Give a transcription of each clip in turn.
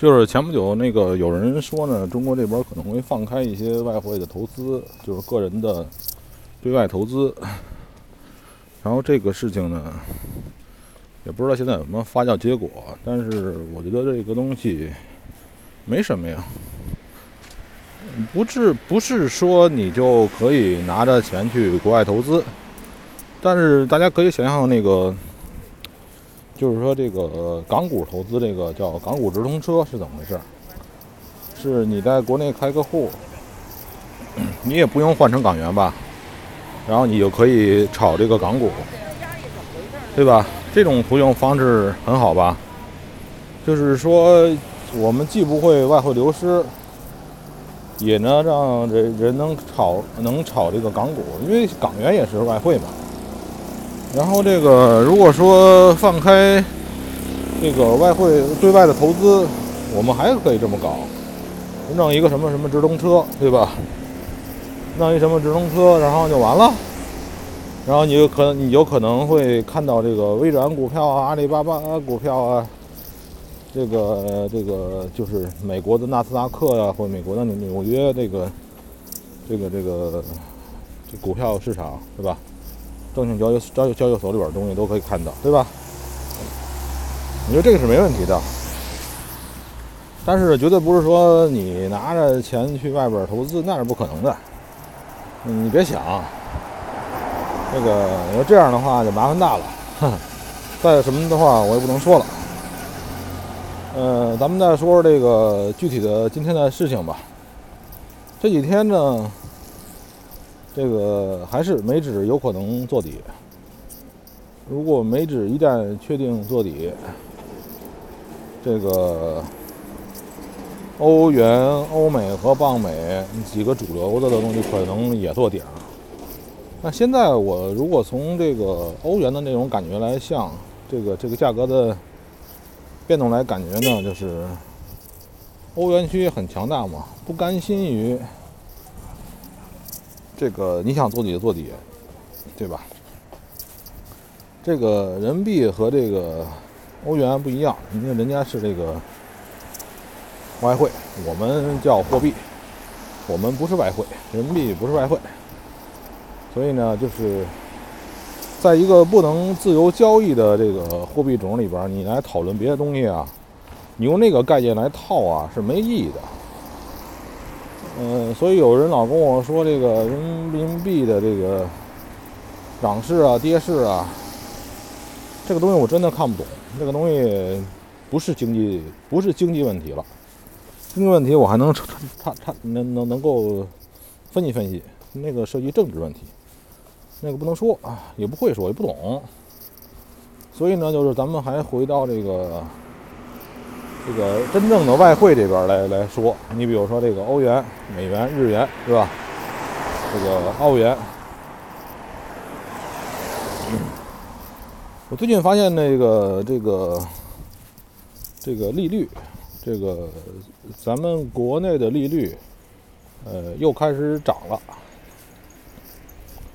就是前不久那个有人说呢，中国这边可能会放开一些外汇的投资，就是个人的对外投资。然后这个事情呢，也不知道现在有什么发酵结果，但是我觉得这个东西没什么呀，不是不是说你就可以拿着钱去国外投资，但是大家可以想象那个。就是说，这个港股投资，这个叫港股直通车是怎么回事？是你在国内开个户，你也不用换成港元吧，然后你就可以炒这个港股，对吧？这种活用方式很好吧？就是说，我们既不会外汇流失，也能让人人能炒能炒这个港股，因为港元也是外汇嘛。然后这个，如果说放开这个外汇对外的投资，我们还可以这么搞，弄一个什么什么直通车，对吧？弄一什么直通车，然后就完了。然后你就可能你有可能会看到这个微软股票啊、阿里巴巴股票啊，这个这个就是美国的纳斯达克呀，或者美国的纽纽约这个这个这个这股票市场，是吧？证券交易交易交易所里边的东西都可以看到，对吧？我觉得这个是没问题的，但是绝对不是说你拿着钱去外边投资那是不可能的。你别想，这个你说这样的话就麻烦大了。哼 再什么的话我也不能说了。呃，咱们再说说这个具体的今天的事情吧。这几天呢？这个还是美指有可能做底。如果美指一旦确定做底，这个欧元、欧美和镑美几个主流的的东西可能也做底。那现在我如果从这个欧元的那种感觉来像这个这个价格的变动来感觉呢，就是欧元区很强大嘛，不甘心于。这个你想做底就做底，对吧？这个人民币和这个欧元不一样，因为人家是这个外汇，我们叫货币，我们不是外汇，人民币不是外汇，所以呢，就是在一个不能自由交易的这个货币种里边，你来讨论别的东西啊，你用那个概念来套啊，是没意义的。嗯，所以有人老跟我说这个人民币的这个涨势啊、跌势啊，这个东西我真的看不懂。这个东西不是经济，不是经济问题了。经济问题我还能他他能能能够分析分析。那个涉及政治问题，那个不能说啊，也不会说，也不懂。所以呢，就是咱们还回到这个。这个真正的外汇这边来来说，你比如说这个欧元、美元、日元，是吧？这个澳元，我最近发现那个这个这个利率，这个咱们国内的利率，呃，又开始涨了。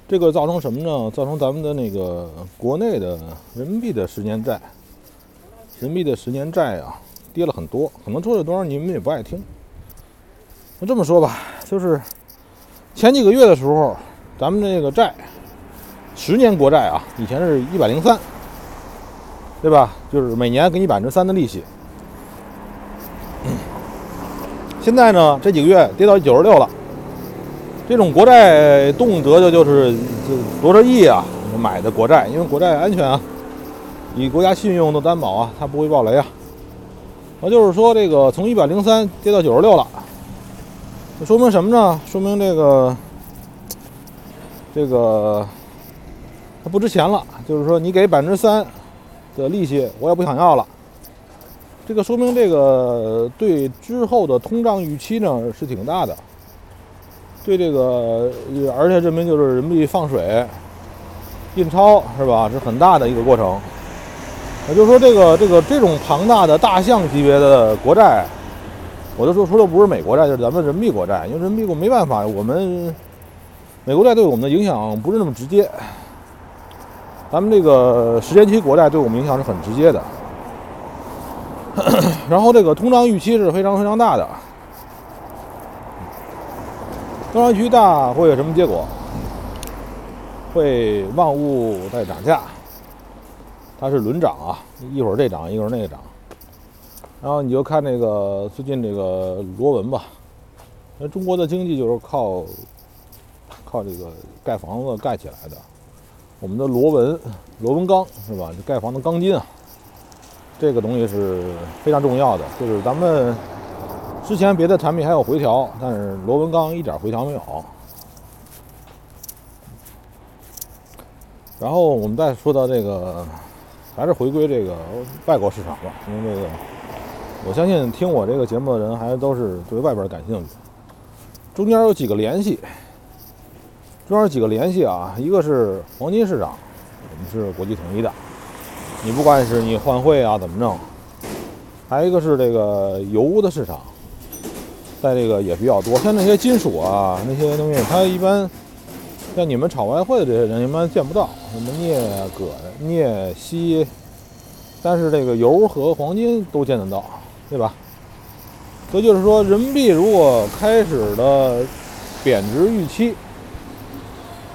这个造成什么呢？造成咱们的那个国内的人民币的十年债，人民币的十年债啊。跌了很多，可能出去多少你们也不爱听。那这么说吧，就是前几个月的时候，咱们这个债，十年国债啊，以前是一百零三，对吧？就是每年给你百分之三的利息。现在呢，这几个月跌到九十六了。这种国债动辄就就是就多少亿啊买的国债，因为国债安全啊，以国家信用的担保啊，它不会爆雷啊。那就是说，这个从一百零三跌到九十六了，说明什么呢？说明这个这个它不值钱了。就是说，你给百分之三的利息，我也不想要了。这个说明这个对之后的通胀预期呢是挺大的，对这个而且证明就是人民币放水、印钞是吧？是很大的一个过程。也就是说，这个这个这种庞大的大象级别的国债，我就说，除了不是美国债，就是咱们人民币国债，因为人民币国没办法，我们美国债对我们的影响不是那么直接，咱们这个十年期国债对我们影响是很直接的。然后这个通胀预期是非常非常大的，通胀预期大会有什么结果？会万物在涨价，它是轮涨啊，一会儿这涨，一会儿那个涨。然后你就看那个最近这个螺纹吧，那中国的经济就是靠靠这个盖房子盖起来的，我们的螺纹螺纹钢是吧？这盖房的钢筋啊。这个东西是非常重要的，就是咱们之前别的产品还有回调，但是螺纹钢一点回调没有。然后我们再说到这个，还是回归这个外国市场吧，因为这个我相信听我这个节目的人还都是对外边感兴趣。中间有几个联系，中间有几个联系啊，一个是黄金市场，我们是国际统一的。你不管是你换汇啊怎么弄，还有一个是这个油的市场，在这个也比较多。像那些金属啊那些东西，它一般像你们炒外汇的这些人一般见不到，什么镍、铬、镍、锡，但是这个油和黄金都见得到，对吧？所以就是说，人民币如果开始的贬值预期，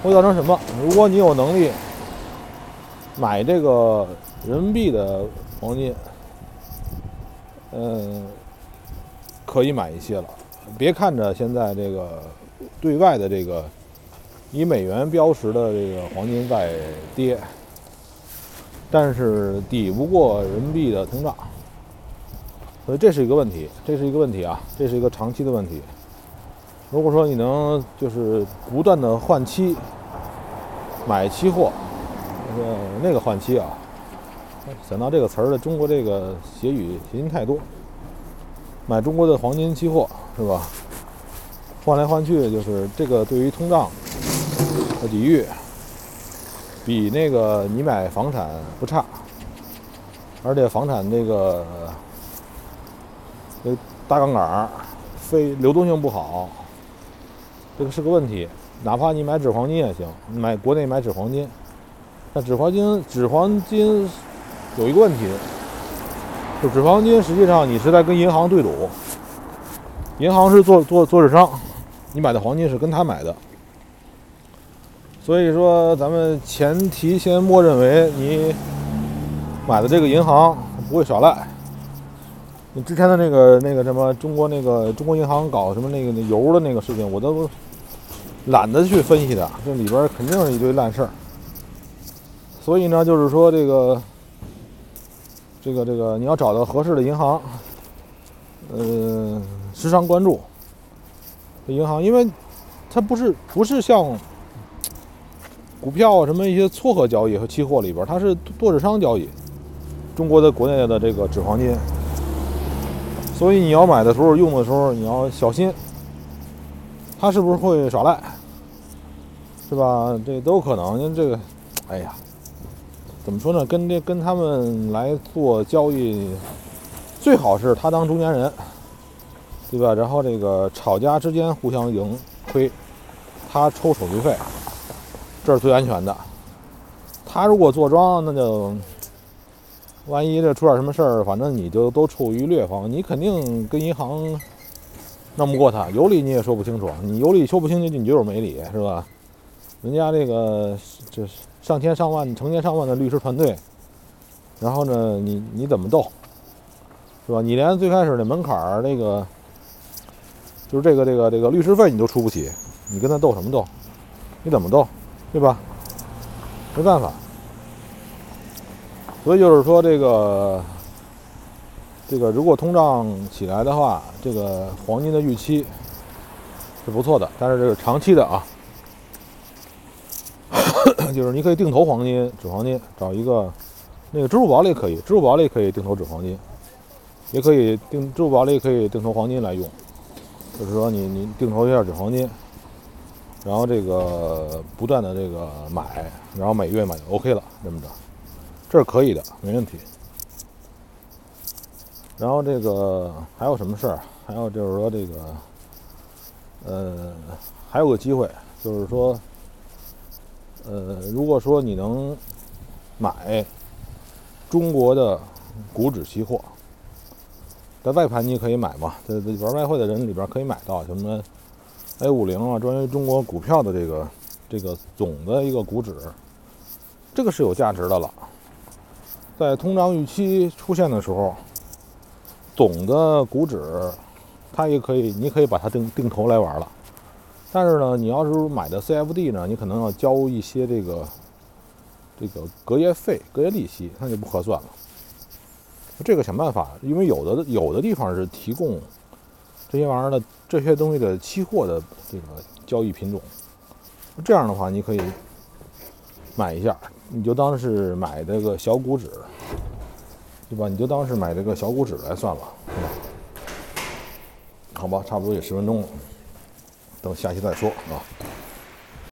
会造成什么？如果你有能力买这个。人民币的黄金，嗯，可以买一些了。别看着现在这个对外的这个以美元标识的这个黄金在跌，但是抵不过人民币的通胀，所以这是一个问题，这是一个问题啊，这是一个长期的问题。如果说你能就是不断的换期买期货，呃，那个换期啊。想到这个词儿的中国这个谐语谐音太多，买中国的黄金期货是吧？换来换去就是这个对于通胀抵御，比那个你买房产不差，而且房产这个这大杠杆，非流动性不好，这个是个问题。哪怕你买纸黄金也行，买国内买纸黄金，那纸黄金纸黄金。有一个问题，就纸黄金，实际上你是在跟银行对赌，银行是做做做市商，你买的黄金是跟他买的，所以说咱们前提先默认为你买的这个银行不会耍赖。你之前的那个那个什么中国那个中国银行搞什么那个那油的那个事情，我都懒得去分析的，这里边肯定是一堆烂事儿。所以呢，就是说这个。这个这个，你要找到合适的银行，呃，时常关注银行，因为它不是不是像股票啊什么一些撮合交易和期货里边，它是多市商交易。中国的国内的这个纸黄金，所以你要买的时候用的时候你要小心，它是不是会耍赖，是吧？这都有可能，因为这个，哎呀。怎么说呢？跟这跟他们来做交易，最好是他当中间人，对吧？然后这个炒家之间互相赢亏，他抽手续费，这是最安全的。他如果坐庄，那就万一这出点什么事儿，反正你就都处于劣方，你肯定跟银行弄不过他，有理你也说不清楚，你有理说不清楚，你就是没理，是吧？人家这个这。上千上万、成千上万的律师团队，然后呢，你你怎么斗，是吧？你连最开始的门槛儿那个，就是这个这个这个律师费你都出不起，你跟他斗什么斗？你怎么斗，对吧？没办法。所以就是说，这个这个如果通胀起来的话，这个黄金的预期是不错的，但是这个长期的啊。就是你可以定投黄金、纸黄金，找一个那个支付宝里可以，支付宝里可以定投纸黄金，也可以定支付宝里可以定投黄金来用。就是说你你定投一下纸黄金，然后这个不断的这个买，然后每月买就 OK 了，这么着，这是可以的，没问题。然后这个还有什么事儿？还有就是说这个，呃，还有个机会，就是说。呃，如果说你能买中国的股指期货，在外盘你可以买嘛，在玩外汇的人里边可以买到什么 A 五零啊，专于中国股票的这个这个总的一个股指，这个是有价值的了。在通胀预期出现的时候，总的股指它也可以，你可以把它定定投来玩了。但是呢，你要是买的 CFD 呢，你可能要交一些这个这个隔夜费、隔夜利息，那就不合算了。这个想办法，因为有的有的地方是提供这些玩意儿的这些东西的期货的这个交易品种，这样的话你可以买一下，你就当是买这个小股指，对吧？你就当是买这个小股指来算了，对吧？好吧，差不多也十分钟了，等下期再说啊。